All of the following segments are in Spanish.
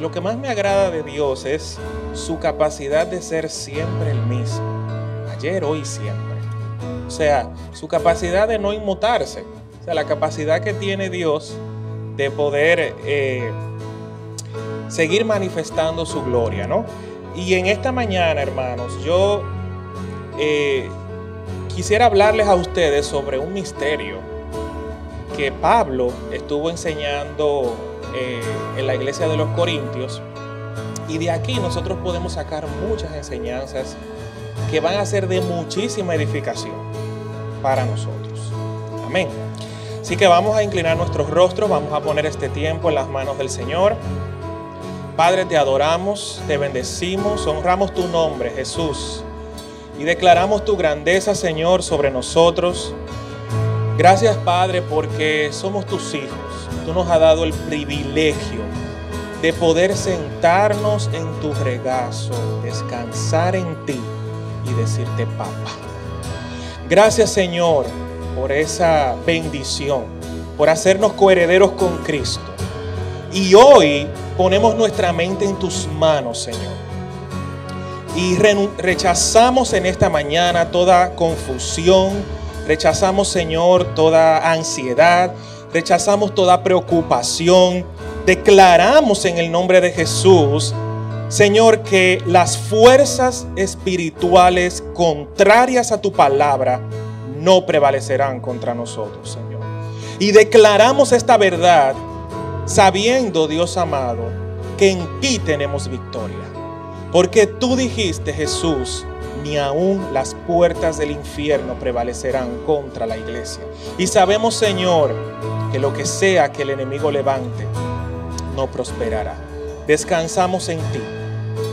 lo que más me agrada de Dios es su capacidad de ser siempre el mismo, ayer, hoy siempre. O sea, su capacidad de no inmutarse, o sea, la capacidad que tiene Dios de poder eh, seguir manifestando su gloria, ¿no? Y en esta mañana, hermanos, yo eh, quisiera hablarles a ustedes sobre un misterio que Pablo estuvo enseñando eh, en la iglesia de los Corintios. Y de aquí nosotros podemos sacar muchas enseñanzas que van a ser de muchísima edificación para nosotros. Amén. Así que vamos a inclinar nuestros rostros, vamos a poner este tiempo en las manos del Señor. Padre, te adoramos, te bendecimos, honramos tu nombre, Jesús, y declaramos tu grandeza, Señor, sobre nosotros. Gracias, Padre, porque somos tus hijos tú nos has dado el privilegio de poder sentarnos en tu regazo, descansar en ti y decirte, papá. Gracias Señor por esa bendición, por hacernos coherederos con Cristo. Y hoy ponemos nuestra mente en tus manos, Señor. Y rechazamos en esta mañana toda confusión, rechazamos, Señor, toda ansiedad, rechazamos toda preocupación, declaramos en el nombre de Jesús, Señor, que las fuerzas espirituales contrarias a tu palabra no prevalecerán contra nosotros, Señor. Y declaramos esta verdad sabiendo, Dios amado, que en ti tenemos victoria. Porque tú dijiste, Jesús, ni aún las puertas del infierno prevalecerán contra la iglesia. Y sabemos, Señor, que lo que sea que el enemigo levante, no prosperará. Descansamos en ti,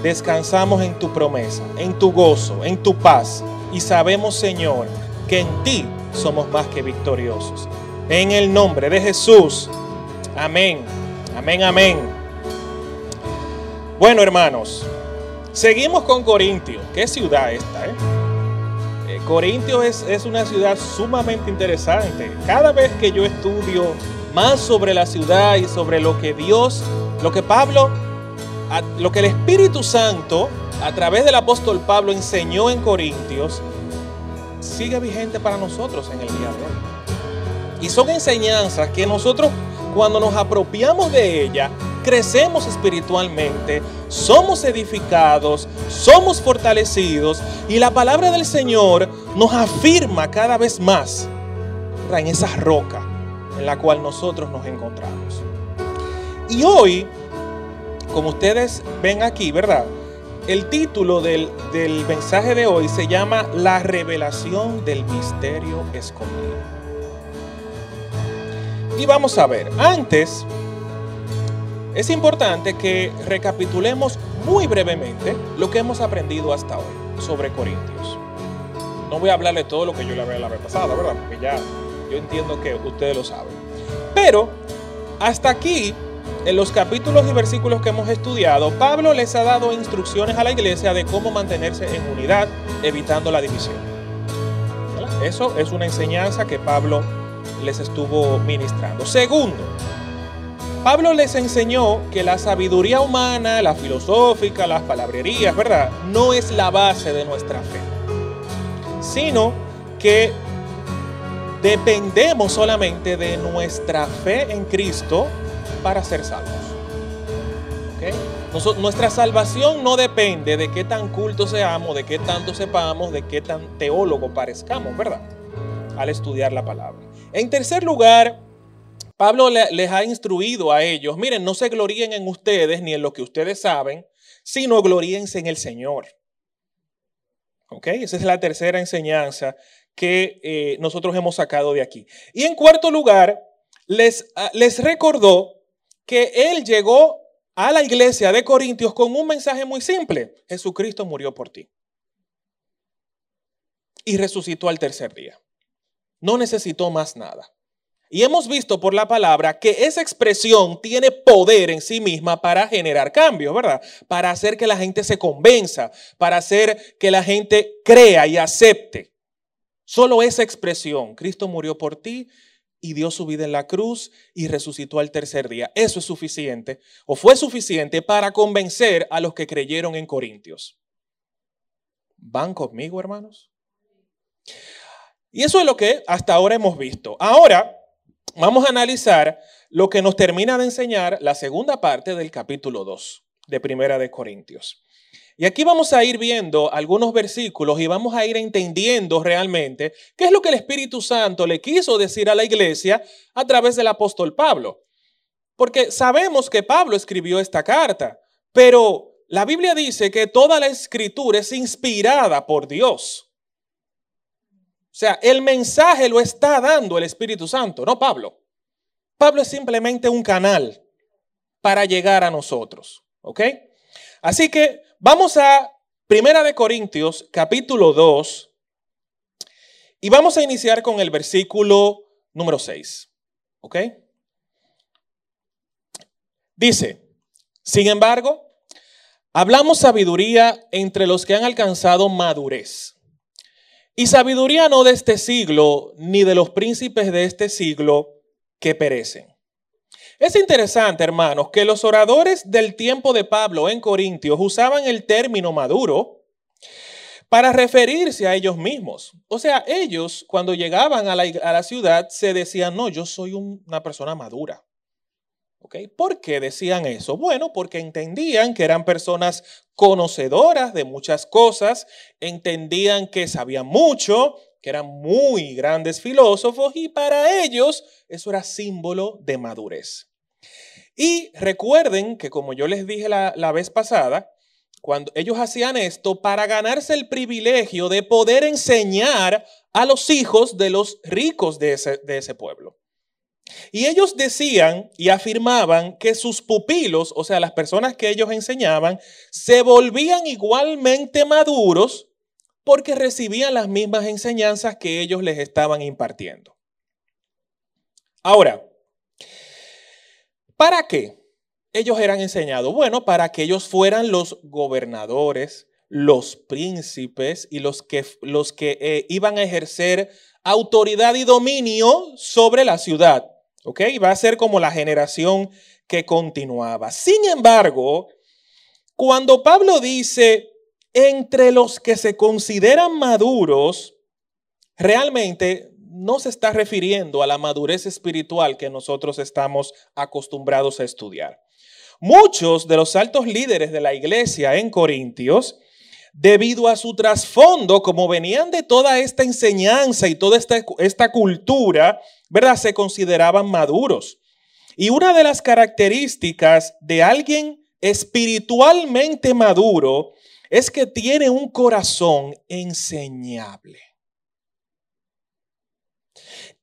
descansamos en tu promesa, en tu gozo, en tu paz. Y sabemos, Señor, que en ti somos más que victoriosos. En el nombre de Jesús. Amén. Amén, amén. Bueno, hermanos, seguimos con Corintio. ¿Qué ciudad esta, eh? Corintio es, es, una ciudad sumamente interesante. Cada vez que yo estudio más sobre la ciudad y sobre lo que Dios, lo que Pablo, lo que el Espíritu Santo a través del apóstol Pablo enseñó en Corintios, sigue vigente para nosotros en el día de hoy. Y son enseñanzas que nosotros cuando nos apropiamos de ella, crecemos espiritualmente, somos edificados, somos fortalecidos y la palabra del Señor nos afirma cada vez más en esa roca en la cual nosotros nos encontramos. Y hoy, como ustedes ven aquí, ¿verdad? El título del, del mensaje de hoy se llama La revelación del misterio escondido. Y vamos a ver, antes es importante que recapitulemos muy brevemente lo que hemos aprendido hasta hoy sobre Corintios. No voy a hablar de todo lo que yo le hablé la vez pasada, ¿verdad? Porque ya yo entiendo que ustedes lo saben. Pero hasta aquí, en los capítulos y versículos que hemos estudiado, Pablo les ha dado instrucciones a la iglesia de cómo mantenerse en unidad, evitando la división. Eso es una enseñanza que Pablo les estuvo ministrando. Segundo, Pablo les enseñó que la sabiduría humana, la filosófica, las palabrerías, ¿verdad? No es la base de nuestra fe, sino que dependemos solamente de nuestra fe en Cristo para ser salvos. nuestra salvación no depende de qué tan culto seamos, de qué tanto sepamos, de qué tan teólogo parezcamos, ¿verdad? Al estudiar la palabra. En tercer lugar, Pablo les ha instruido a ellos, miren, no se gloríen en ustedes ni en lo que ustedes saben, sino gloríense en el Señor. ¿Ok? Esa es la tercera enseñanza que eh, nosotros hemos sacado de aquí. Y en cuarto lugar, les, ah, les recordó que él llegó a la iglesia de Corintios con un mensaje muy simple. Jesucristo murió por ti. Y resucitó al tercer día. No necesitó más nada. Y hemos visto por la palabra que esa expresión tiene poder en sí misma para generar cambios, ¿verdad? Para hacer que la gente se convenza, para hacer que la gente crea y acepte. Solo esa expresión, Cristo murió por ti, y dio su vida en la cruz y resucitó al tercer día. Eso es suficiente o fue suficiente para convencer a los que creyeron en Corintios. ¿Van conmigo, hermanos? Y eso es lo que hasta ahora hemos visto. Ahora vamos a analizar lo que nos termina de enseñar la segunda parte del capítulo 2 de Primera de Corintios. Y aquí vamos a ir viendo algunos versículos y vamos a ir entendiendo realmente qué es lo que el Espíritu Santo le quiso decir a la iglesia a través del apóstol Pablo. Porque sabemos que Pablo escribió esta carta, pero la Biblia dice que toda la escritura es inspirada por Dios. O sea, el mensaje lo está dando el Espíritu Santo, no Pablo. Pablo es simplemente un canal para llegar a nosotros. ¿Ok? Así que vamos a Primera de Corintios, capítulo 2, y vamos a iniciar con el versículo número 6. ¿Ok? Dice, sin embargo, hablamos sabiduría entre los que han alcanzado madurez. Y sabiduría no de este siglo, ni de los príncipes de este siglo que perecen es interesante, hermanos, que los oradores del tiempo de Pablo en Corintios usaban el término maduro para referirse a ellos mismos. O sea, ellos cuando llegaban a la, ciudad se decían, no, yo soy una persona madura. ¿Por qué decían eso? Bueno, porque entendían que eran personas conocedoras de muchas cosas, entendían que sabían mucho, que eran muy grandes filósofos y para ellos eso era símbolo de madurez. Y recuerden que como yo les dije la, vez pasada, cuando ellos hacían esto para ganarse el privilegio de poder enseñar a los hijos de los ricos de ese, de ese pueblo. Y ellos decían y afirmaban que sus pupilos, o sea, las personas que ellos enseñaban, se volvían igualmente maduros porque recibían las mismas enseñanzas que ellos les estaban impartiendo. Ahora, ¿Para qué ellos eran enseñados? Bueno, para que ellos fueran los gobernadores, los príncipes y los que, los que eh, iban a ejercer autoridad y dominio sobre la ciudad. ¿Ok? Va a ser como la generación que continuaba. Sin embargo, cuando Pablo dice, entre los que se consideran maduros, realmente no se está refiriendo a la madurez espiritual que nosotros estamos acostumbrados a estudiar. Muchos de los altos líderes de la iglesia en Corintios, debido a su trasfondo, como venían de toda esta enseñanza y toda esta, esta cultura, ¿verdad? Se consideraban maduros. Y una de las características de alguien espiritualmente maduro es que tiene un corazón enseñable.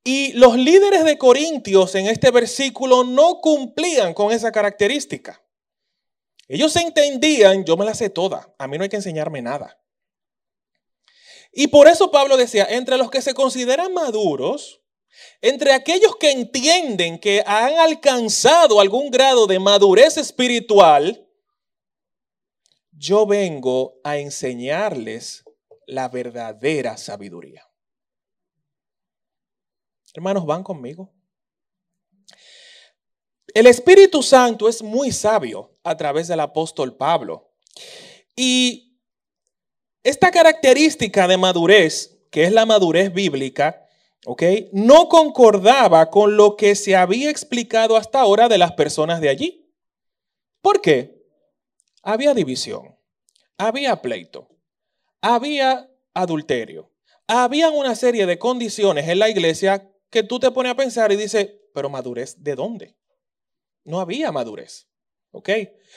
Y los líderes de Corintios en este versículo no cumplían con esa característica. Ellos entendían, yo me la sé toda, a mí no hay que enseñarme nada. Y por eso Pablo decía, entre los que se consideran maduros, entre aquellos que entienden que han alcanzado algún grado de madurez espiritual, yo vengo a enseñarles la verdadera sabiduría. Hermanos, ¿van conmigo? El Espíritu Santo es muy sabio a través del apóstol Pablo. Y esta característica de madurez, que es la madurez bíblica. No concordaba con lo que se había explicado hasta ahora de las personas de allí. ¿Por qué? Había división, había pleito, había adulterio, había una serie de condiciones en la iglesia que tú te pones a pensar y dices, pero madurez, ¿de dónde? No había madurez. ¿Ok?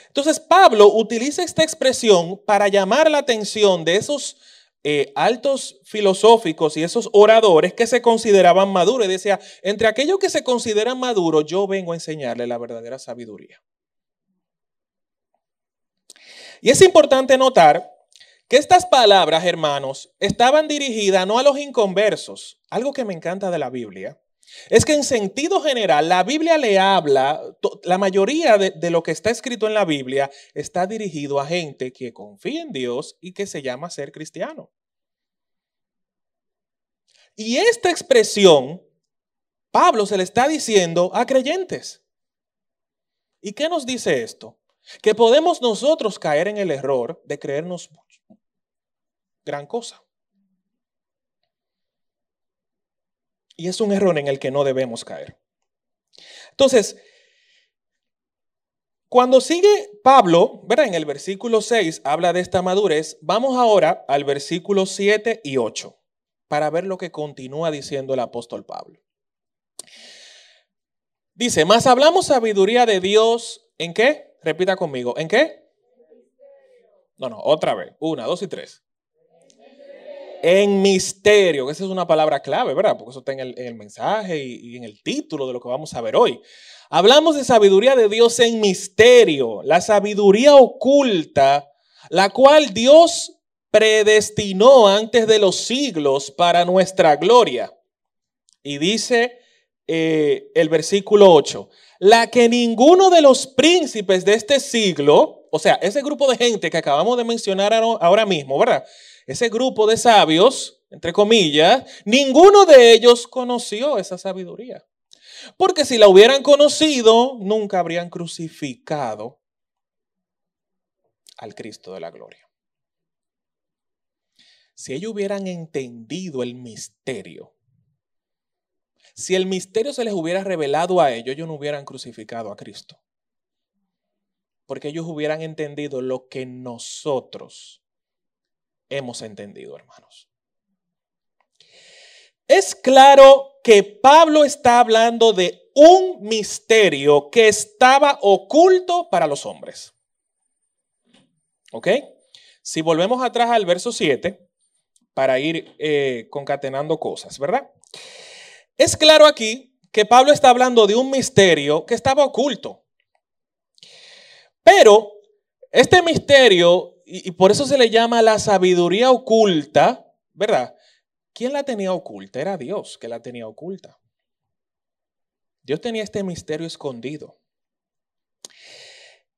Entonces Pablo utiliza esta expresión para llamar la atención de esos eh, altos filosóficos y esos oradores que se consideraban maduros. Y decía, entre aquellos que se consideran maduros, yo vengo a enseñarle la verdadera sabiduría. Y es importante notar que estas palabras, hermanos, estaban dirigidas no a los inconversos. Algo que me encanta de la Biblia es que en sentido general la Biblia le habla, la mayoría de, lo que está escrito en la Biblia está dirigido a gente que confía en Dios y que se llama ser cristiano. Y esta expresión Pablo se le está diciendo a creyentes. ¿Y qué nos dice esto? Que podemos nosotros caer en el error de creernos gran cosa. Y es un error en el que no debemos caer. Entonces, cuando sigue Pablo, ¿verdad? En el versículo 6 habla de esta madurez. Vamos ahora al versículo 7 y 8 para ver lo que continúa diciendo el apóstol Pablo. Dice, más hablamos sabiduría de Dios, ¿en qué? Repita conmigo, ¿en qué? No, no, otra vez. Una, dos y tres en misterio, esa es una palabra clave, ¿verdad? Porque eso está en el, mensaje y, en el título de lo que vamos a ver hoy. Hablamos de sabiduría de Dios en misterio, la sabiduría oculta, la cual Dios predestinó antes de los siglos para nuestra gloria. Y dice eh, el versículo 8, la que ninguno de los príncipes de este siglo, o sea, ese grupo de gente que acabamos de mencionar ahora mismo, ¿verdad? Ese grupo de sabios, entre comillas, ninguno de ellos conoció esa sabiduría. Porque si la hubieran conocido, nunca habrían crucificado al Cristo de la gloria. Si ellos hubieran entendido el misterio, si el misterio se les hubiera revelado a ellos, ellos no hubieran crucificado a Cristo. Porque ellos hubieran entendido lo que nosotros hemos entendido, hermanos. Es claro que Pablo está hablando de un misterio que estaba oculto para los hombres. ¿Ok? Si volvemos atrás al verso 7, para ir eh, concatenando cosas, ¿verdad? Es claro aquí que Pablo está hablando de un misterio que estaba oculto. Pero este misterio y, por eso se le llama la sabiduría oculta, ¿verdad? ¿Quién la tenía oculta? Era Dios que la tenía oculta. Dios tenía este misterio escondido.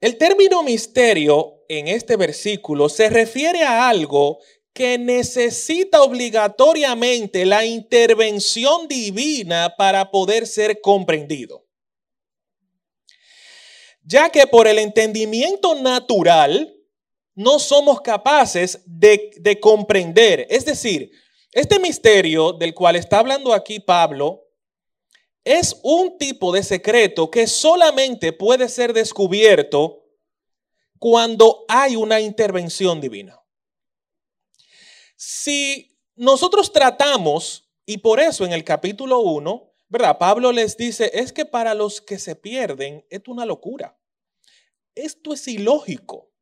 El término misterio en este versículo se refiere a algo que necesita obligatoriamente la intervención divina para poder ser comprendido. Ya que por el entendimiento natural, no somos capaces de, comprender. Es decir, este misterio del cual está hablando aquí Pablo es un tipo de secreto que solamente puede ser descubierto cuando hay una intervención divina. Si nosotros tratamos, y por eso en el capítulo 1, ¿verdad? Pablo les dice, es que para los que se pierden, es una locura. Esto es ilógico.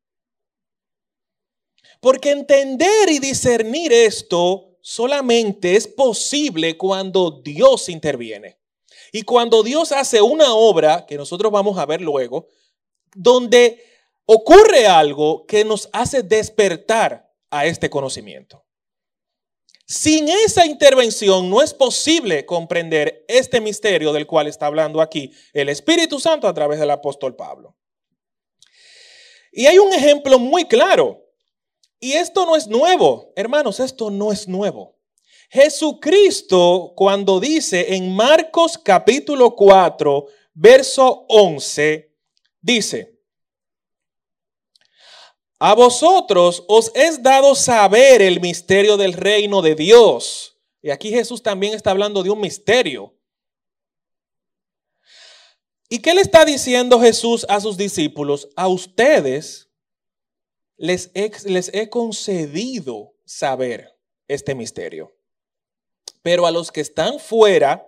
Porque entender y discernir esto solamente es posible cuando Dios interviene. Y cuando Dios hace una obra, que nosotros vamos a ver luego, donde ocurre algo que nos hace despertar a este conocimiento. Sin esa intervención no es posible comprender este misterio del cual está hablando aquí el Espíritu Santo a través del apóstol Pablo. Y hay un ejemplo muy claro y esto no es nuevo, hermanos, esto no es nuevo. Jesucristo cuando dice en Marcos capítulo 4, verso 11, dice, a vosotros os es dado saber el misterio del reino de Dios. Y aquí Jesús también está hablando de un misterio. ¿Y qué le está diciendo Jesús a sus discípulos? A ustedes les he, concedido saber este misterio. Pero a los que están fuera,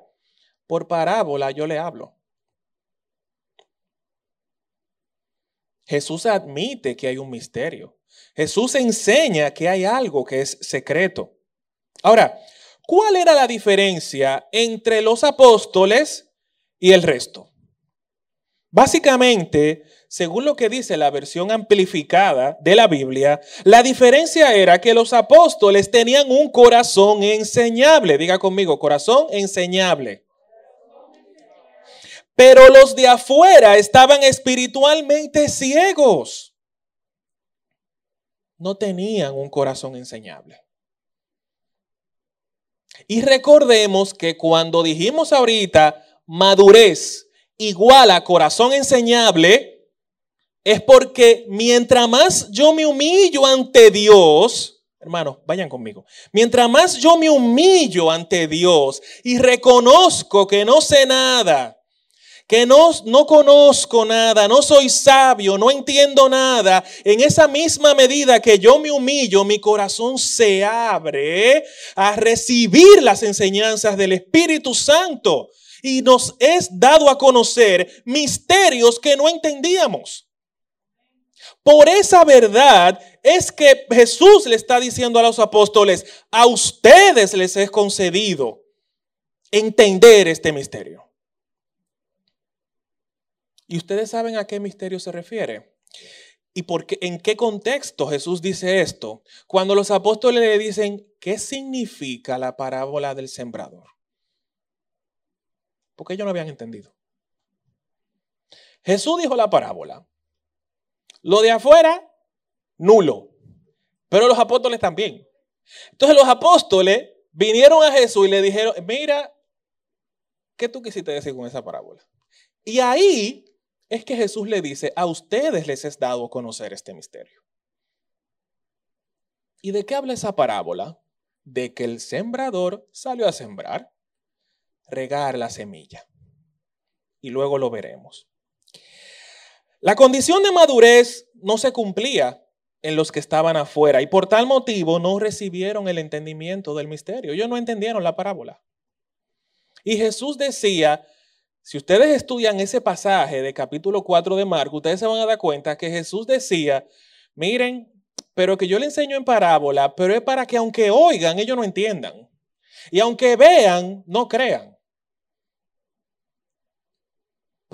por parábola yo le hablo. Jesús admite que hay un misterio. Jesús enseña que hay algo que es secreto. Ahora, ¿cuál era la diferencia entre los apóstoles y el resto? Básicamente, según lo que dice la versión amplificada de la Biblia, la diferencia era que los apóstoles tenían un corazón enseñable. Diga conmigo, corazón enseñable. Pero los de afuera estaban espiritualmente ciegos. No tenían un corazón enseñable. Y recordemos que cuando dijimos ahorita madurez igual a corazón enseñable, es porque mientras más yo me humillo ante Dios, hermanos, vayan conmigo, mientras más yo me humillo ante Dios y reconozco que no sé nada, que no, no conozco nada, no soy sabio, no entiendo nada, en esa misma medida que yo me humillo, mi corazón se abre a recibir las enseñanzas del Espíritu Santo y nos es dado a conocer misterios que no entendíamos. Por esa verdad es que Jesús le está diciendo a los apóstoles, a ustedes les es concedido entender este misterio. ¿Y ustedes saben a qué misterio se refiere? ¿Y por qué, en qué contexto Jesús dice esto? Cuando los apóstoles le dicen, ¿qué significa la parábola del sembrador? Porque ellos no habían entendido. Jesús dijo la parábola. Lo de afuera, nulo. Pero los apóstoles también. Entonces los apóstoles vinieron a Jesús y le dijeron, mira, ¿qué tú quisiste decir con esa parábola? Y ahí es que Jesús le dice, a ustedes les es dado conocer este misterio. ¿Y de qué habla esa parábola? De que el sembrador salió a sembrar, regar la semilla. Y luego lo veremos. La condición de madurez no se cumplía en los que estaban afuera y por tal motivo no recibieron el entendimiento del misterio. Ellos no entendieron la parábola. Y Jesús decía, si ustedes estudian ese pasaje de capítulo 4 de Marcos, ustedes se van a dar cuenta que Jesús decía, miren, pero que yo le enseño en parábola, pero es para que aunque oigan, ellos no entiendan. Y aunque vean, no crean.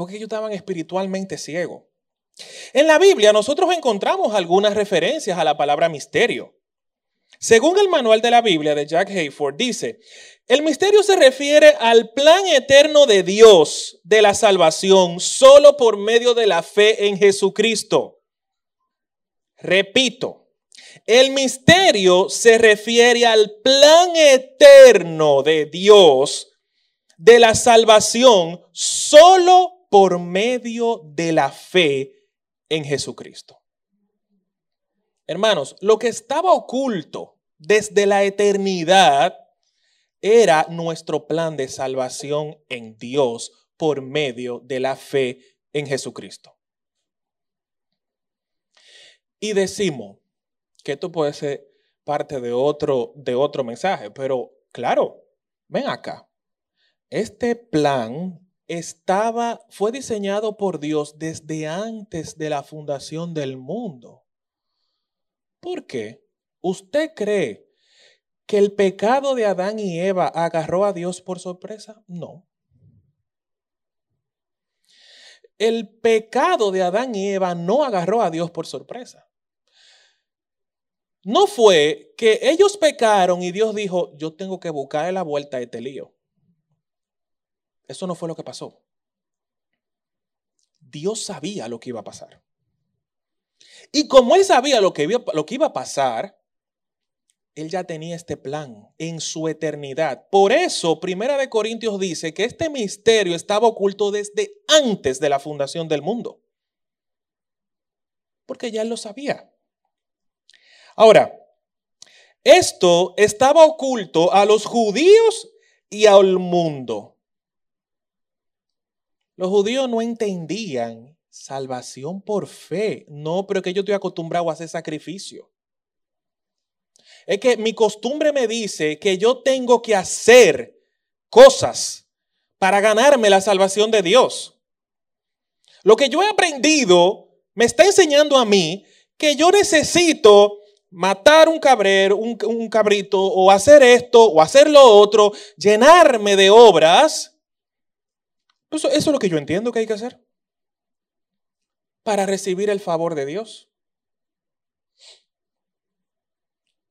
Porque ellos estaban espiritualmente ciegos. En la Biblia nosotros encontramos algunas referencias a la palabra misterio. Según el manual de la Biblia de Jack Hayford, dice, el misterio se refiere al plan eterno de Dios de la salvación solo por medio de la fe en Jesucristo. Repito, el misterio se refiere al plan eterno de Dios de la salvación solo por medio de la fe en Jesucristo. Hermanos, lo que estaba oculto desde la eternidad era nuestro plan de salvación en Dios por medio de la fe en Jesucristo. Y decimos que esto puede ser parte de otro, de otro mensaje, pero claro, ven acá. Este plan estaba, fue diseñado por Dios desde antes de la fundación del mundo. ¿Por qué? ¿Usted cree que el pecado de Adán y Eva agarró a Dios por sorpresa? No. El pecado de Adán y Eva no agarró a Dios por sorpresa. No fue que ellos pecaron y Dios dijo, yo tengo que buscar la vuelta a este lío. Eso no fue lo que pasó. Dios sabía lo que iba a pasar. Y como él sabía lo que iba, a pasar, él ya tenía este plan en su eternidad. Por eso, Primera de Corintios dice que este misterio estaba oculto desde antes de la fundación del mundo. Porque ya él lo sabía. Ahora, esto estaba oculto a los judíos y al mundo. Los judíos no entendían salvación por fe. No, pero que yo estoy acostumbrado a hacer sacrificio. Es que mi costumbre me dice que yo tengo que hacer cosas para ganarme la salvación de Dios. Lo que yo he aprendido me está enseñando a mí que yo necesito matar un cabrero, un, cabrito, o hacer esto, o hacer lo otro, llenarme de obras. Eso, eso es lo que yo entiendo que hay que hacer para recibir el favor de Dios.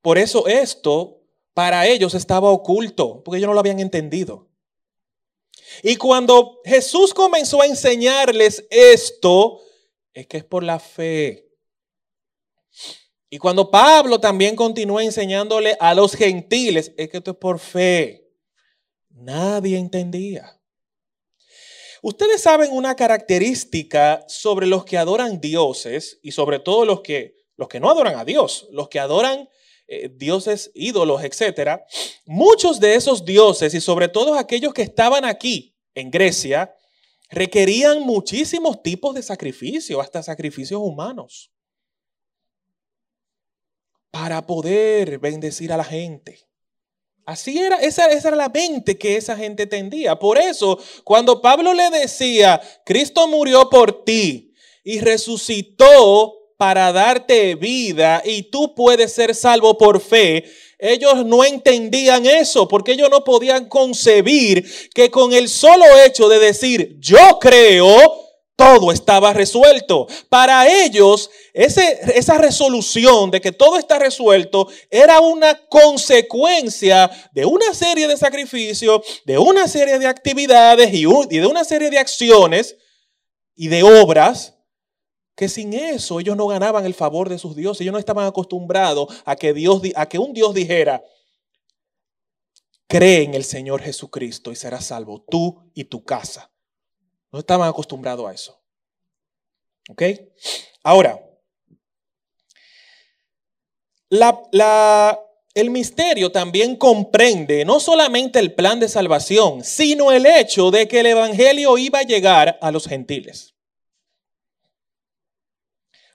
Por eso esto para ellos estaba oculto, porque ellos no lo habían entendido. Y cuando Jesús comenzó a enseñarles esto, es que es por la fe. Y cuando Pablo también continúa enseñándole a los gentiles, es que esto es por fe. Nadie entendía. Ustedes saben una característica sobre los que adoran dioses y sobre todo los que, los que no adoran a Dios, los que adoran eh, dioses, ídolos, etc. Muchos de esos dioses y sobre todo aquellos que estaban aquí en Grecia requerían muchísimos tipos de sacrificios, hasta sacrificios humanos, para poder bendecir a la gente. Así era, esa, era la mente que esa gente tendía. Por eso, cuando Pablo le decía, Cristo murió por ti y resucitó para darte vida y tú puedes ser salvo por fe, ellos no entendían eso porque ellos no podían concebir que con el solo hecho de decir yo creo, todo estaba resuelto. Para ellos, esa resolución de que todo está resuelto era una consecuencia de una serie de sacrificios, de una serie de actividades y, y de una serie de acciones y de obras que sin eso ellos no ganaban el favor de sus dioses. Ellos no estaban acostumbrados a que, Dios, a que un Dios dijera, cree en el Señor Jesucristo y serás salvo, tú y tu casa. No estaban acostumbrados a eso. ¿Ok? Ahora, el misterio también comprende no solamente el plan de salvación, sino el hecho de que el Evangelio iba a llegar a los gentiles.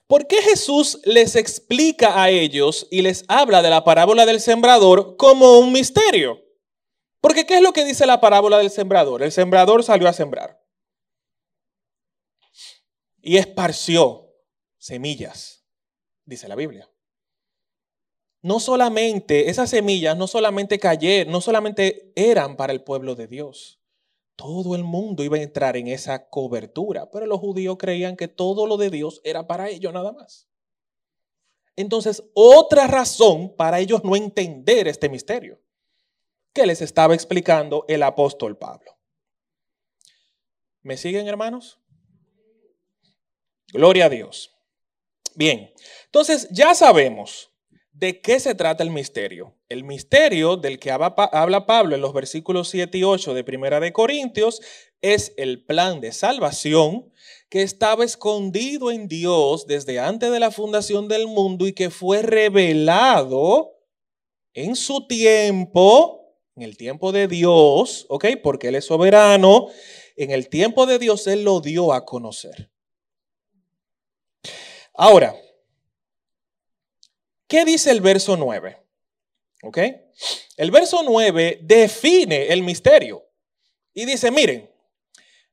¿Por qué Jesús les explica a ellos y les habla de la parábola del sembrador como un misterio? Porque ¿qué es lo que dice la parábola del sembrador? El sembrador salió a sembrar y esparció semillas, dice la Biblia. No solamente, esas semillas no solamente cayeron, no solamente eran para el pueblo de Dios, todo el mundo iba a entrar en esa cobertura, pero los judíos creían que todo lo de Dios era para ellos nada más. Entonces, otra razón para ellos no entender este misterio que les estaba explicando el apóstol Pablo. ¿Me siguen, hermanos? Gloria a Dios. Bien, entonces ya sabemos ¿De qué se trata el misterio? El misterio del que habla Pablo en los versículos 7 y 8 de Primera de Corintios es el plan de salvación que estaba escondido en Dios desde antes de la fundación del mundo y que fue revelado en su tiempo, en el tiempo de Dios, ¿ok? Porque Él es soberano. En el tiempo de Dios Él lo dio a conocer. Ahora, ¿Qué dice el verso 9? ¿Ok? El verso 9 define el misterio y dice, miren,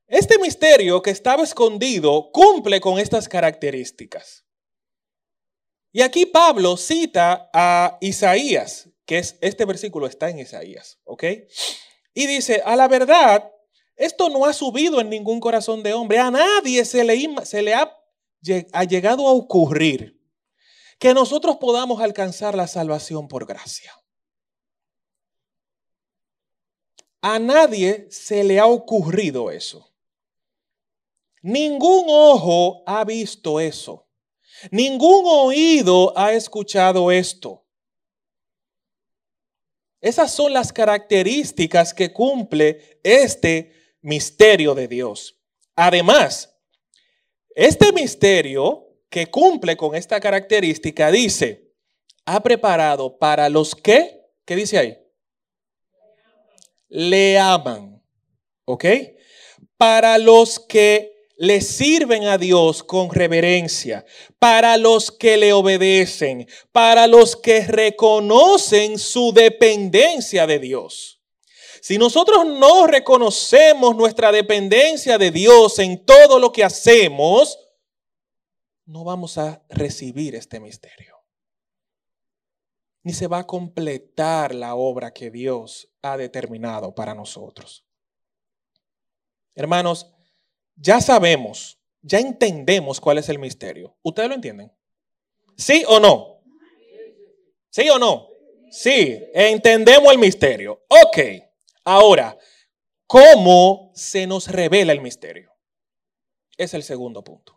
este misterio que estaba escondido cumple con estas características. Y aquí Pablo cita a Isaías, que es este versículo está en Isaías, ¿ok? Y dice, a la verdad, esto no ha subido en ningún corazón de hombre, a nadie se le, ha llegado a ocurrir que nosotros podamos alcanzar la salvación por gracia. A nadie se le ha ocurrido eso. Ningún ojo ha visto eso. Ningún oído ha escuchado esto. Esas son las características que cumple este misterio de Dios. Además, este misterio que cumple con esta característica dice, ha preparado para los que, ¿qué dice ahí? Le aman, ¿ok? Para los que le sirven a Dios con reverencia, para los que le obedecen, para los que reconocen su dependencia de Dios. Si nosotros no reconocemos nuestra dependencia de Dios en todo lo que hacemos, no vamos a recibir este misterio. Ni se va a completar la obra que Dios ha determinado para nosotros. Hermanos, ya sabemos, ya entendemos cuál es el misterio. ¿Ustedes lo entienden? ¿Sí o no? ¿Sí o no? Sí, entendemos el misterio. Ok, ahora, ¿cómo se nos revela el misterio? Es el segundo punto.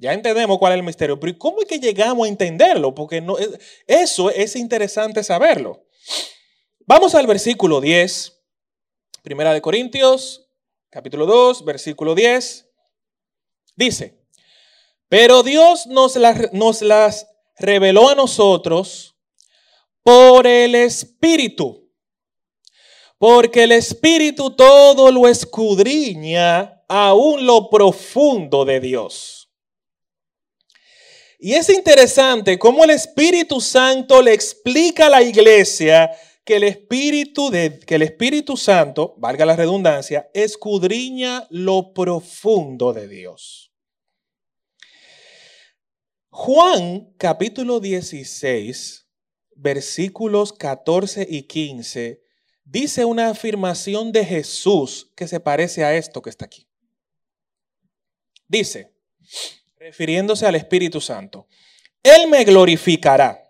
Ya entendemos cuál es el misterio, pero ¿cómo es que llegamos a entenderlo? Porque no, eso es interesante saberlo. Vamos al versículo 10, Primera de Corintios, capítulo 2, versículo 10. Dice, pero Dios nos, nos las reveló a nosotros por el Espíritu, porque el Espíritu todo lo escudriña aún lo profundo de Dios. Y es interesante cómo el Espíritu Santo le explica a la iglesia que el Espíritu, de, que el Espíritu Santo, valga la redundancia, escudriña lo profundo de Dios. Juan capítulo 16, versículos 14 y 15, dice una afirmación de Jesús que se parece a esto que está aquí. Dice, refiriéndose al Espíritu Santo. Él me glorificará,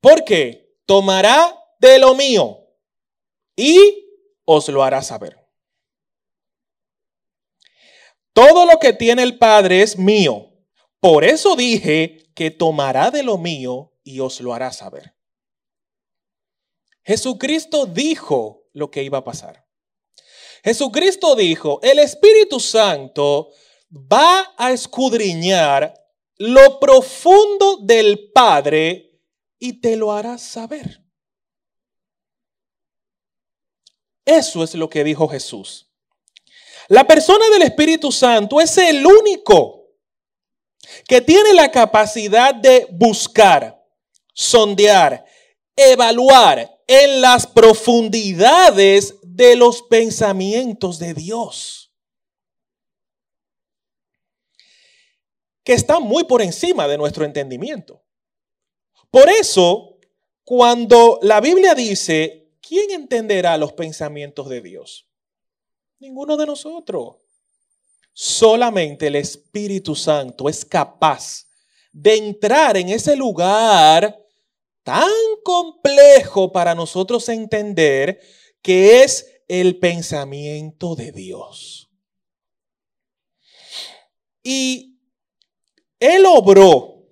porque tomará de lo mío y os lo hará saber. Todo lo que tiene el Padre es mío. Por eso dije que tomará de lo mío y os lo hará saber. Jesucristo dijo lo que iba a pasar. Jesucristo dijo, el Espíritu Santo va a escudriñar lo profundo del Padre y te lo hará saber. Eso es lo que dijo Jesús. La persona del Espíritu Santo es el único que tiene la capacidad de buscar, sondear, evaluar en las profundidades de los pensamientos de Dios. Que está muy por encima de nuestro entendimiento. Por eso, cuando la Biblia dice, ¿quién entenderá los pensamientos de Dios? Ninguno de nosotros. Solamente el Espíritu Santo es capaz de entrar en ese lugar tan complejo para nosotros entender que es el pensamiento de Dios. Y él obró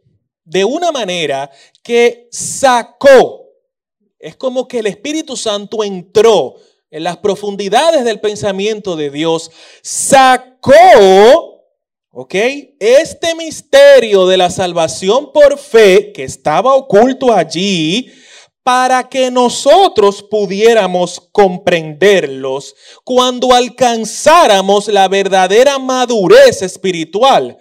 de una manera que sacó, es como que el Espíritu Santo entró en las profundidades del pensamiento de Dios, sacó, ¿ok? Este misterio de la salvación por fe que estaba oculto allí, para que nosotros pudiéramos comprenderlos cuando alcanzáramos la verdadera madurez espiritual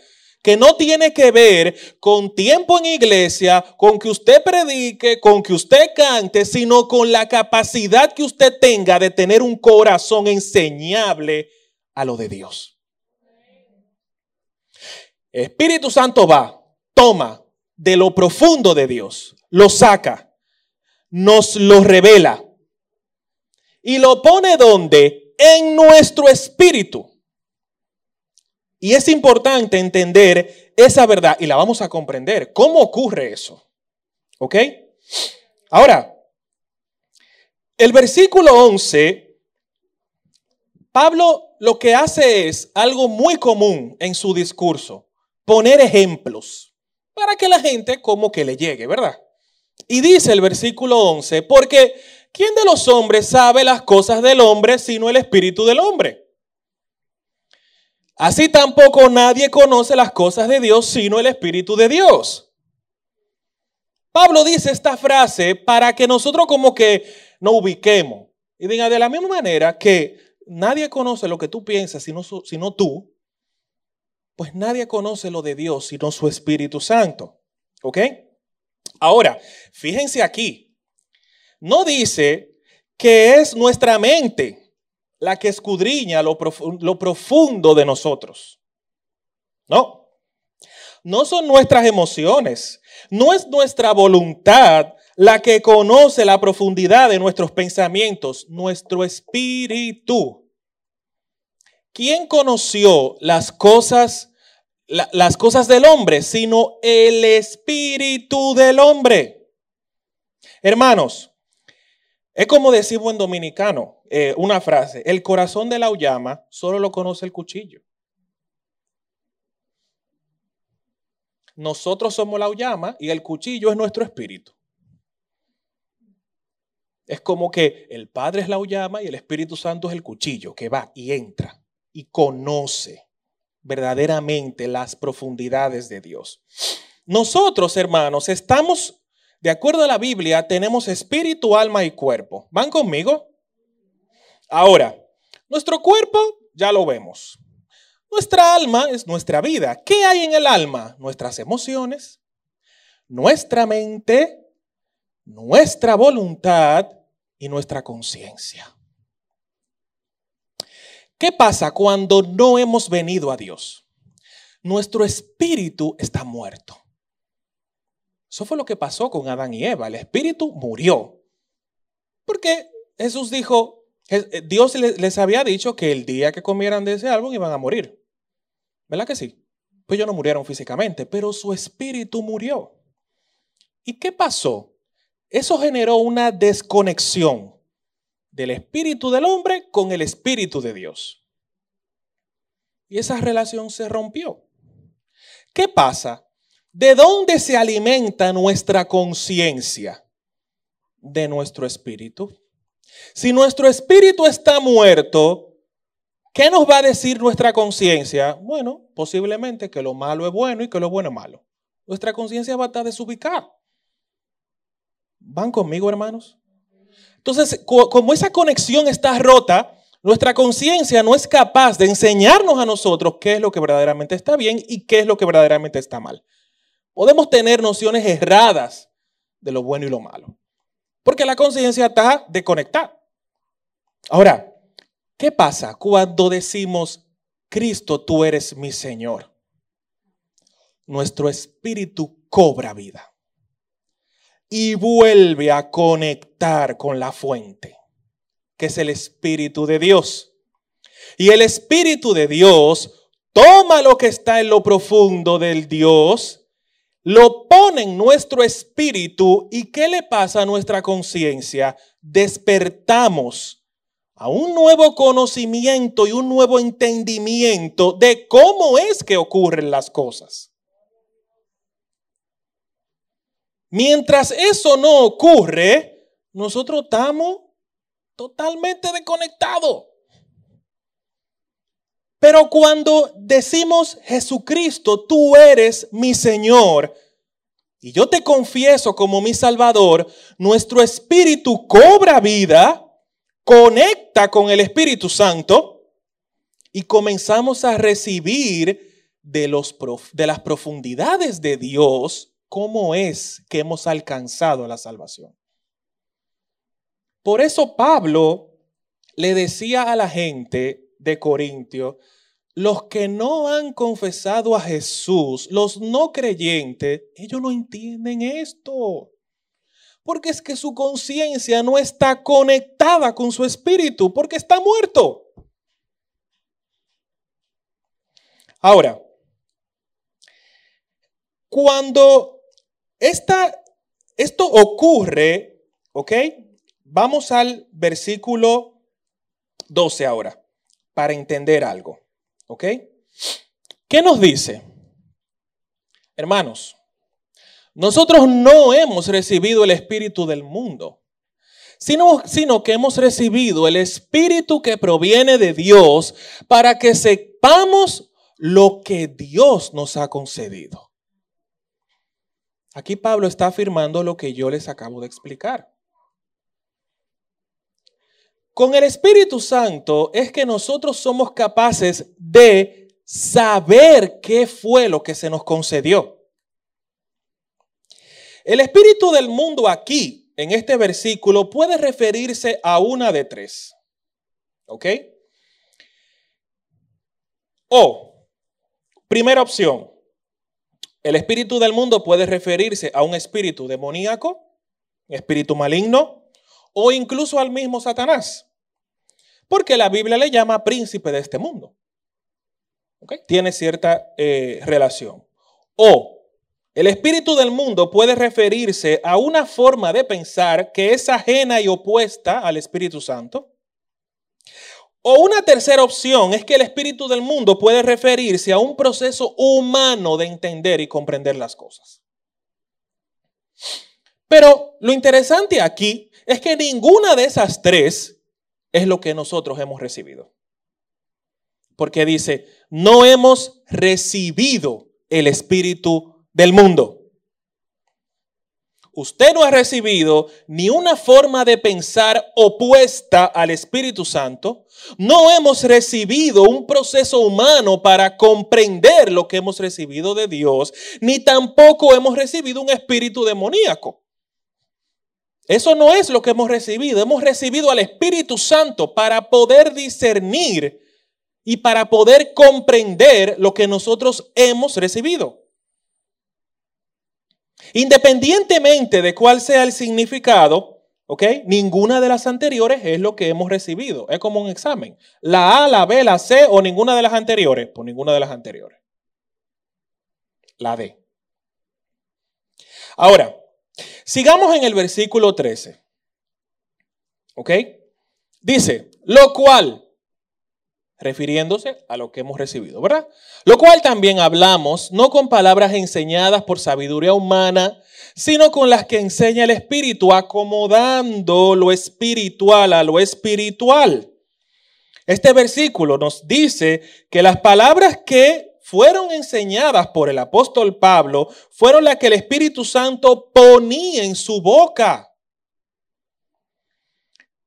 que no tiene que ver con tiempo en iglesia, con que usted predique, con que usted cante, sino con la capacidad que usted tenga de tener un corazón enseñable a lo de Dios. Espíritu Santo va, toma de lo profundo de Dios, lo saca, nos lo revela y lo pone donde? En nuestro espíritu. Y es importante entender esa verdad y la vamos a comprender. ¿Cómo ocurre eso? ¿Ok? Ahora, el versículo 11, Pablo lo que hace es algo muy común en su discurso, poner ejemplos para que la gente como que le llegue, ¿verdad? Y dice el versículo 11, porque ¿quién de los hombres sabe las cosas del hombre sino el espíritu del hombre? Así tampoco nadie conoce las cosas de Dios sino el Espíritu de Dios. Pablo dice esta frase para que nosotros como que nos ubiquemos y diga de la misma manera que nadie conoce lo que tú piensas sino, tú, pues nadie conoce lo de Dios sino su Espíritu Santo. ¿Ok? Ahora, fíjense aquí, no dice que es nuestra mente la que escudriña lo, profundo de nosotros. No, no son nuestras emociones, no es nuestra voluntad la que conoce la profundidad de nuestros pensamientos, nuestro espíritu. ¿Quién conoció las cosas, las cosas del hombre, sino el espíritu del hombre? Hermanos, es como decimos en dominicano, eh, una frase, el corazón de la llama solo lo conoce el cuchillo. nosotros somos la llama y el cuchillo es nuestro espíritu. Es como que el Padre es la llama y el Espíritu Santo es el cuchillo que va y entra y conoce verdaderamente las profundidades de Dios. Nosotros, hermanos, estamos, de acuerdo a la Biblia, tenemos espíritu, alma y cuerpo. ¿Van conmigo? Ahora, nuestro cuerpo ya lo vemos. Nuestra alma es nuestra vida. ¿Qué hay en el alma? Nuestras emociones, nuestra mente, nuestra voluntad y nuestra conciencia. ¿Qué pasa cuando no hemos venido a Dios? Nuestro espíritu está muerto. Eso fue lo que pasó con Adán y Eva. El espíritu murió. Porque Jesús dijo, Dios les había dicho que el día que comieran de ese árbol iban a morir. ¿Verdad que sí? Pues ellos no murieron físicamente, pero su espíritu murió. ¿Y qué pasó? Eso generó una desconexión del espíritu del hombre con el espíritu de Dios. Y esa relación se rompió. ¿Qué pasa? ¿De dónde se alimenta nuestra conciencia? De nuestro espíritu. Si nuestro espíritu está muerto, ¿qué nos va a decir nuestra conciencia? Bueno, posiblemente que lo malo es bueno y que lo bueno es malo. Nuestra conciencia va a estar desubicada. ¿Van conmigo, hermanos? Entonces, como esa conexión está rota, nuestra conciencia no es capaz de enseñarnos a nosotros qué es lo que verdaderamente está bien y qué es lo que verdaderamente está mal. Podemos tener nociones erradas de lo bueno y lo malo, porque la conciencia está desconectada. Ahora, ¿qué pasa cuando decimos, Cristo, tú eres mi Señor? Nuestro espíritu cobra vida y vuelve a conectar con la fuente, que es el Espíritu de Dios. Y el Espíritu de Dios toma lo que está en lo profundo del Dios, lo pone en nuestro espíritu y ¿qué le pasa a nuestra conciencia? Despertamos a un nuevo conocimiento y un nuevo entendimiento de cómo es que ocurren las cosas. Mientras eso no ocurre, nosotros estamos totalmente desconectados. Pero cuando decimos, Jesucristo, tú eres mi Señor, y yo te confieso como mi Salvador, nuestro espíritu cobra vida, conecta con el Espíritu Santo y comenzamos a recibir de, los, de las profundidades de Dios cómo es que hemos alcanzado la salvación. Por eso Pablo le decía a la gente de Corintio, los que no han confesado a Jesús, los no creyentes, ellos no entienden esto. Porque es que su conciencia no está conectada con su espíritu, porque está muerto. Ahora, cuando esto ocurre, ¿ok? Vamos al versículo 12 ahora, para entender algo, ¿ok? ¿Qué nos dice? Hermanos, nosotros no hemos recibido el espíritu del mundo, sino, sino que hemos recibido el espíritu que proviene de Dios para que sepamos lo que Dios nos ha concedido. Aquí Pablo está afirmando lo que yo les acabo de explicar. Con el Espíritu Santo es que nosotros somos capaces de saber qué fue lo que se nos concedió. El espíritu del mundo aquí, en este versículo, puede referirse a una de tres. ¿Ok? O, primera opción, el espíritu del mundo puede referirse a un espíritu demoníaco, espíritu maligno o incluso al mismo Satanás. Porque la Biblia le llama príncipe de este mundo. Tiene cierta eh, relación. O el espíritu del mundo puede referirse a una forma de pensar que es ajena y opuesta al Espíritu Santo. O una tercera opción es que el espíritu del mundo puede referirse a un proceso humano de entender y comprender las cosas. Pero lo interesante aquí es que ninguna de esas tres es lo que nosotros hemos recibido. Porque dice, no hemos recibido el espíritu del mundo usted no ha recibido ni una forma de pensar opuesta al Espíritu Santo, no hemos recibido un proceso humano para comprender lo que hemos recibido de Dios, ni tampoco hemos recibido un espíritu demoníaco. Eso no es lo que hemos recibido. Hemos recibido al Espíritu Santo para poder discernir y para poder comprender lo que nosotros hemos recibido. Independientemente de cuál sea el significado, ¿ok? Ninguna de las anteriores es lo que hemos recibido. Es como un examen. La A, la B, la C o ninguna de las anteriores. Pues ninguna de las anteriores. La D. Ahora, sigamos en el versículo 13. ¿Ok? Dice, lo cual refiriéndose a lo que hemos recibido, ¿verdad? Lo cual también hablamos, no con palabras enseñadas por sabiduría humana, sino con las que enseña el Espíritu, acomodando lo espiritual a lo espiritual. Este versículo nos dice que las palabras que fueron enseñadas por el apóstol Pablo fueron las que el Espíritu Santo ponía en su boca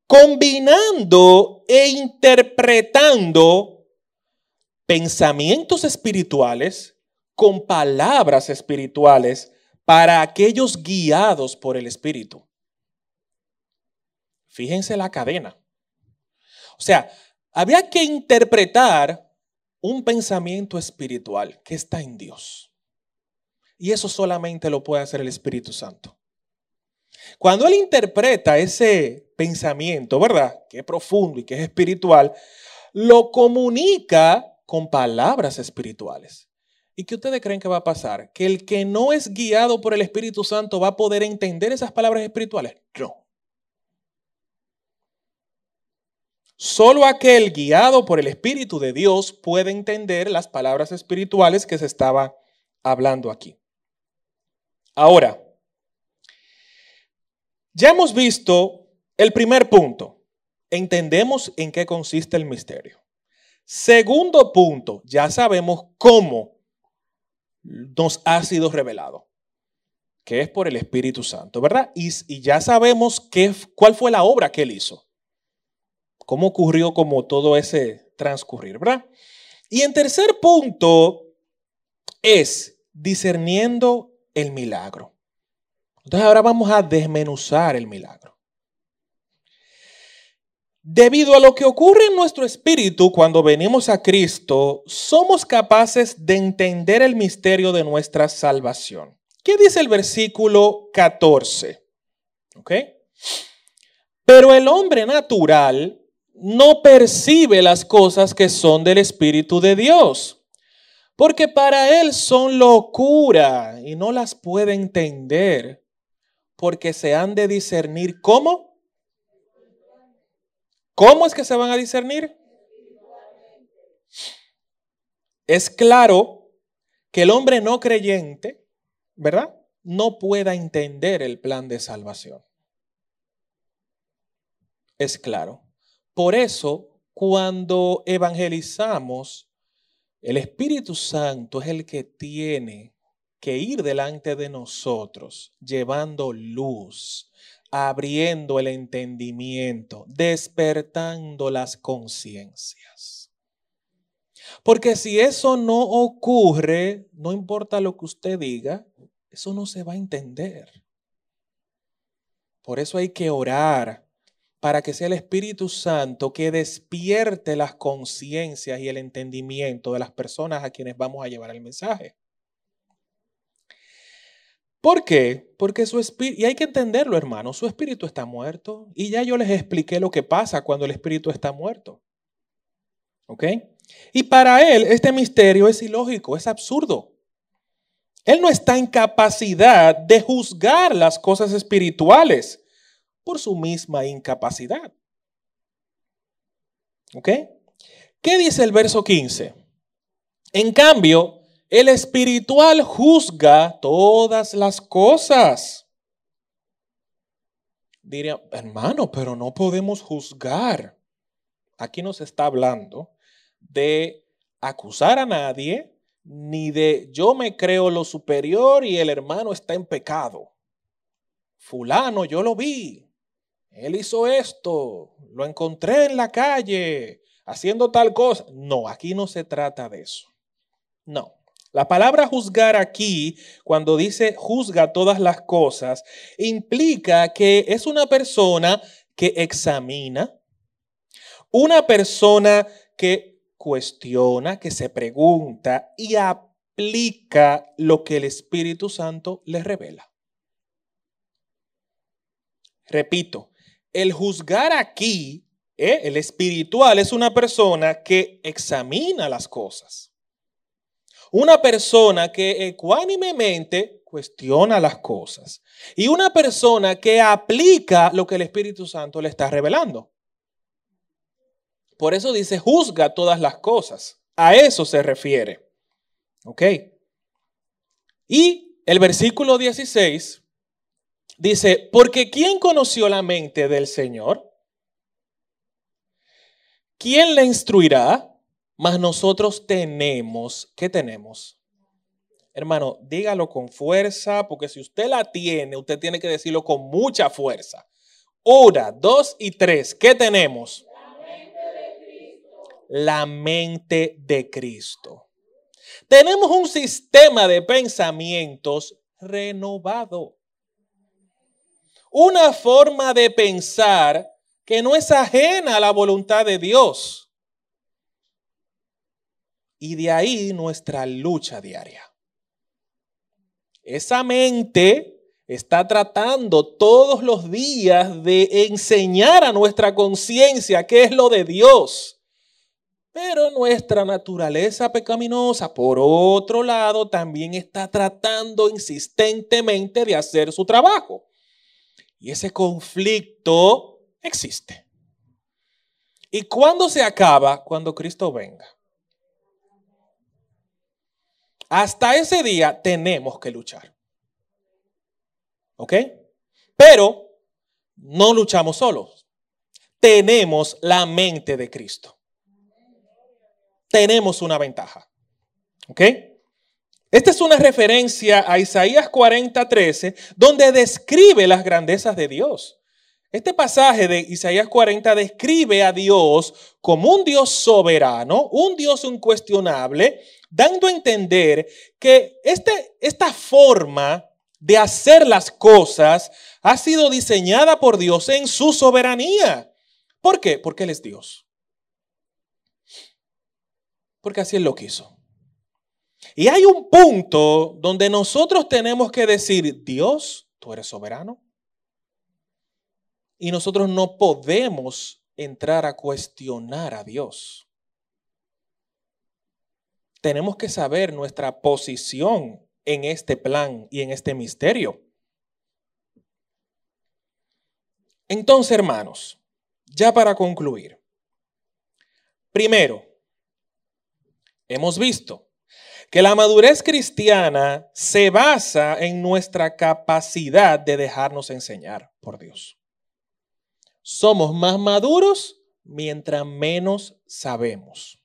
combinando e interpretando pensamientos espirituales con palabras espirituales para aquellos guiados por el Espíritu. Fíjense la cadena. O sea, había que interpretar un pensamiento espiritual que está en Dios. Y eso solamente lo puede hacer el Espíritu Santo. Cuando él interpreta ese pensamiento, ¿verdad? Que es profundo y que es espiritual, lo comunica con palabras espirituales. ¿Y qué ustedes creen que va a pasar? ¿Que el que no es guiado por el Espíritu Santo va a poder entender esas palabras espirituales? No. Solo aquel guiado por el Espíritu de Dios puede entender las palabras espirituales que se estaba hablando aquí. Ahora, ya hemos visto el primer punto. Entendemos en qué consiste el misterio. Segundo punto, ya sabemos cómo nos ha sido revelado, que es por el Espíritu Santo, ¿verdad? Y, ya sabemos qué, cuál fue la obra que él hizo, cómo ocurrió como todo ese transcurrir, ¿verdad? Y en tercer punto es discerniendo el milagro. Entonces ahora vamos a desmenuzar el milagro. Debido a lo que ocurre en nuestro espíritu cuando venimos a Cristo, somos capaces de entender el misterio de nuestra salvación. ¿Qué dice el versículo 14? ¿Ok? Pero el hombre natural no percibe las cosas que son del Espíritu de Dios, porque para él son locura y no las puede entender porque se han de discernir cómo. ¿Cómo es que se van a discernir? Es claro que el hombre no creyente, ¿verdad? No pueda entender el plan de salvación. Es claro. Por eso, cuando evangelizamos, el Espíritu Santo es el que tiene que ir delante de nosotros llevando luz, abriendo el entendimiento, despertando las conciencias. Porque si eso no ocurre, no importa lo que usted diga, eso no se va a entender. Por eso hay que orar para que sea el Espíritu Santo que despierte las conciencias y el entendimiento de las personas a quienes vamos a llevar el mensaje. ¿Por qué? Porque su espíritu, y hay que entenderlo hermano, su espíritu está muerto. Y ya yo les expliqué lo que pasa cuando el espíritu está muerto. ¿Ok? Y para él este misterio es ilógico, es absurdo. Él no está en capacidad de juzgar las cosas espirituales por su misma incapacidad. ¿Ok? ¿Qué dice el verso 15? En cambio, el espiritual juzga todas las cosas. Diría, hermano, pero no podemos juzgar. Aquí nos está hablando de acusar a nadie, ni de yo me creo lo superior y el hermano está en pecado. Fulano, yo lo vi. Él hizo esto, lo encontré en la calle haciendo tal cosa. No, aquí no se trata de eso. No. La palabra juzgar aquí, cuando dice juzga todas las cosas, implica que es una persona que examina, una persona que cuestiona, que se pregunta y aplica lo que el Espíritu Santo le revela. Repito, el juzgar aquí, ¿eh? el espiritual, es una persona que examina las cosas. Una persona que ecuánimemente cuestiona las cosas. Y una persona que aplica lo que el Espíritu Santo le está revelando. Por eso dice, juzga todas las cosas. A eso se refiere. ¿Ok? Y el versículo 16 dice, porque ¿quién conoció la mente del Señor? ¿Quién le instruirá? Mas nosotros tenemos, ¿qué tenemos? Hermano, dígalo con fuerza, porque si usted la tiene, usted tiene que decirlo con mucha fuerza. Una, dos y tres, ¿qué tenemos? la mente de Cristo. Tenemos un sistema de pensamientos renovado. Una forma de pensar que no es ajena a la voluntad de Dios. Y de ahí nuestra lucha diaria. Esa mente está tratando todos los días de enseñar a nuestra conciencia qué es lo de Dios pero nuestra naturaleza pecaminosa, por otro lado, también está tratando insistentemente de hacer su trabajo. Y ese conflicto existe. ¿Y cuándo se acaba? Cuando Cristo venga. Hasta ese día tenemos que luchar. ¿Ok? Pero no luchamos solos. Tenemos la mente de Cristo tenemos una ventaja. ¿Ok? Esta es una referencia a Isaías 40, 13, donde describe las grandezas de Dios. Este pasaje de Isaías 40 describe a Dios como un Dios soberano, un Dios incuestionable, dando a entender que este, esta forma de hacer las cosas ha sido diseñada por Dios en su soberanía. ¿Por qué? Porque Él es Dios. Porque así Él lo quiso. Y hay un punto donde nosotros tenemos que decir, Dios, tú eres soberano. Y nosotros no podemos entrar a cuestionar a Dios. Tenemos que saber nuestra posición en este plan y en este misterio. Entonces, hermanos, ya para concluir. Primero, hemos visto que la madurez cristiana se basa en nuestra capacidad de dejarnos enseñar por Dios. Somos más maduros mientras menos sabemos.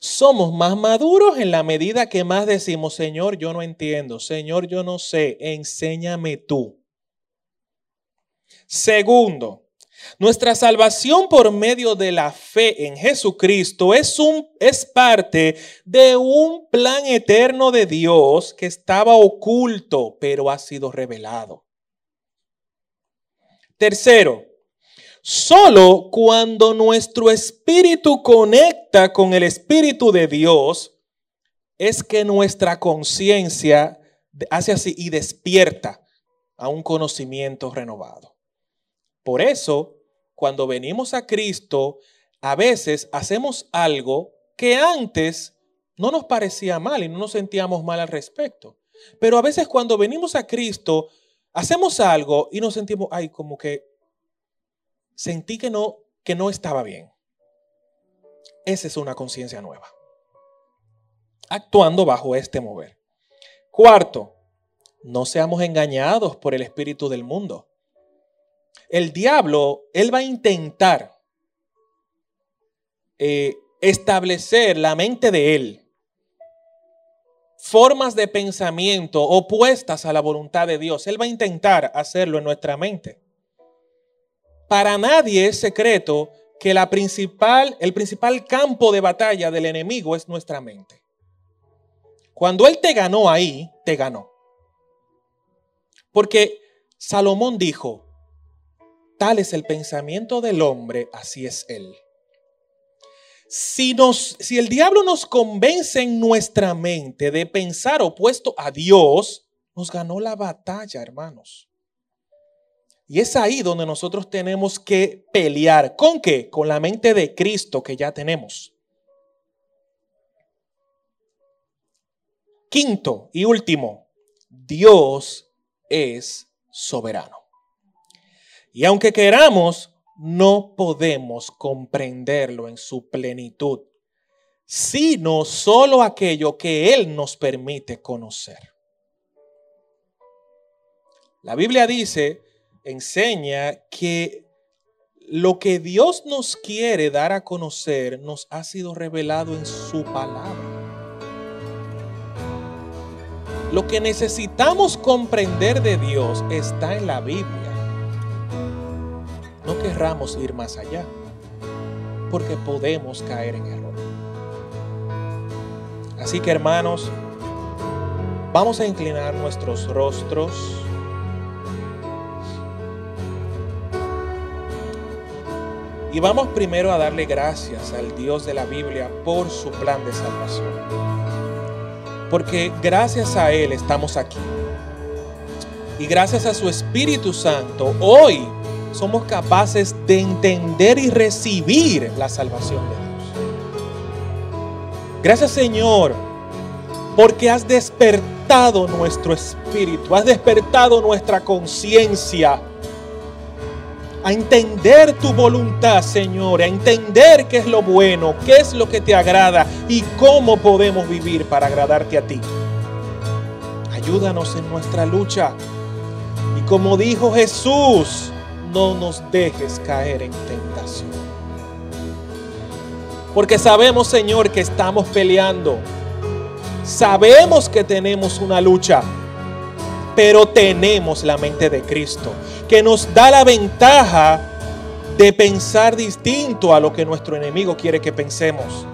Somos más maduros en la medida que más decimos, Señor, yo no entiendo, Señor, yo no sé, enséñame tú. Segundo, nuestra salvación por medio de la fe en Jesucristo es, un, es parte de un plan eterno de Dios que estaba oculto, pero ha sido revelado. Tercero, solo cuando nuestro espíritu conecta con el espíritu de Dios, es que nuestra conciencia hace así y despierta a un conocimiento renovado. Por eso, cuando venimos a Cristo, a veces hacemos algo que antes no nos parecía mal y no nos sentíamos mal al respecto. Pero a veces cuando venimos a Cristo, hacemos algo y nos sentimos, ay, como que sentí que no, que no estaba bien. Esa es una conciencia nueva. Actuando bajo este mover. Cuarto, no seamos engañados por el espíritu del mundo. El diablo, él va a intentar eh, establecer la mente de él formas de pensamiento opuestas a la voluntad de Dios. Él va a intentar hacerlo en nuestra mente. Para nadie es secreto que la principal, el principal campo de batalla del enemigo es nuestra mente. Cuando Él te ganó ahí, te ganó. Porque Salomón dijo, tal es el pensamiento del hombre, así es Él. Si, nos, si el diablo nos convence en nuestra mente de pensar opuesto a Dios, nos ganó la batalla, hermanos. Y es ahí donde nosotros tenemos que pelear. ¿Con qué? Con la mente de Cristo que ya tenemos. Quinto y último, Dios es soberano. Y aunque queramos, no podemos comprenderlo en su plenitud, sino solo aquello que Él nos permite conocer. La Biblia dice, enseña que lo que Dios nos quiere dar a conocer nos ha sido revelado en su palabra. Lo que necesitamos comprender de Dios está en la Biblia no querramos ir más allá, porque podemos caer en error. Así que hermanos, vamos a inclinar nuestros rostros. Y vamos primero a darle gracias al Dios de la Biblia por su plan de salvación. Porque gracias a Él estamos aquí. Y gracias a su Espíritu Santo, hoy somos capaces de entender y recibir la salvación de Dios. Gracias Señor, porque has despertado nuestro espíritu, has despertado nuestra conciencia a entender tu voluntad, Señor, a entender qué es lo bueno, qué es lo que te agrada y cómo podemos vivir para agradarte a ti. Ayúdanos en nuestra lucha. Y como dijo Jesús, no nos dejes caer en tentación. Porque sabemos, Señor, que estamos peleando. Sabemos que tenemos una lucha, pero tenemos la mente de Cristo, que nos da la ventaja de pensar distinto a lo que nuestro enemigo quiere que pensemos.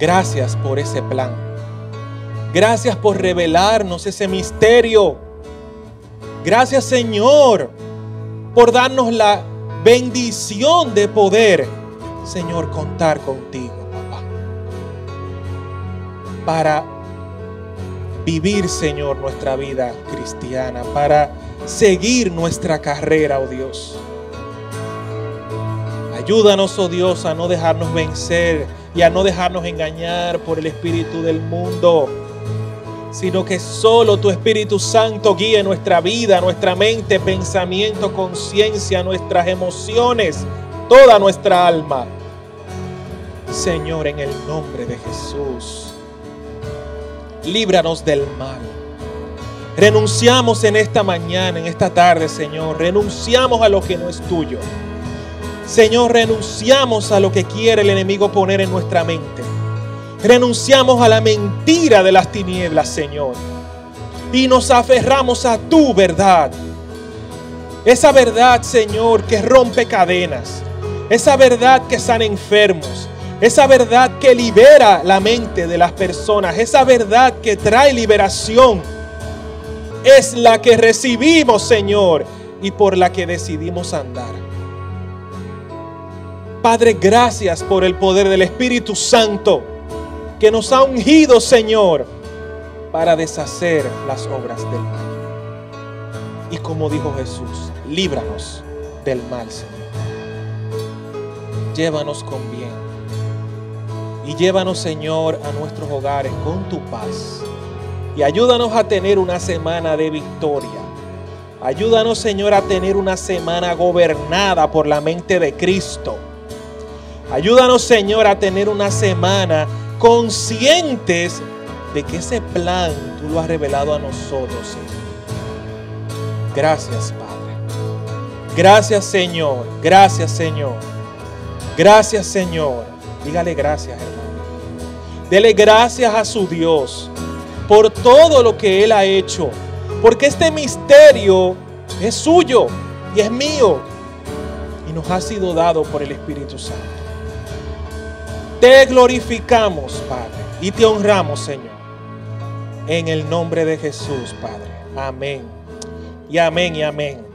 Gracias por ese plan. Gracias por revelarnos ese misterio Gracias Señor por darnos la bendición de poder, Señor, contar contigo, papá. Para vivir, Señor, nuestra vida cristiana, para seguir nuestra carrera, oh Dios. Ayúdanos, oh Dios, a no dejarnos vencer y a no dejarnos engañar por el espíritu del mundo sino que solo tu Espíritu Santo guíe nuestra vida, nuestra mente, pensamiento, conciencia, nuestras emociones, toda nuestra alma. Señor, en el nombre de Jesús, líbranos del mal. Renunciamos en esta mañana, en esta tarde, Señor. Renunciamos a lo que no es tuyo. Señor, renunciamos a lo que quiere el enemigo poner en nuestra mente. Renunciamos a la mentira de las tinieblas, Señor. Y nos aferramos a tu verdad. Esa verdad, Señor, que rompe cadenas. Esa verdad que sana enfermos. Esa verdad que libera la mente de las personas. Esa verdad que trae liberación. Es la que recibimos, Señor, y por la que decidimos andar. Padre, gracias por el poder del Espíritu Santo que nos ha ungido, Señor, para deshacer las obras del mal. Y como dijo Jesús, líbranos del mal, Señor. Llévanos con bien. Y llévanos, Señor, a nuestros hogares con tu paz. Y ayúdanos a tener una semana de victoria. Ayúdanos, Señor, a tener una semana gobernada por la mente de Cristo Ayúdanos, Señor, a tener una semana conscientes de que ese plan tú lo has revelado a nosotros, Señor. Gracias, Padre. Gracias, Señor. Gracias, Señor. Gracias, Señor. Dígale gracias, hermano. Dele gracias a su Dios por todo lo que Él ha hecho. Porque este misterio es suyo y es mío. Y nos ha sido dado por el Espíritu Santo. Te glorificamos, Padre, y te honramos, Señor. En el nombre de Jesús, Padre. Amén. Y amén y amén.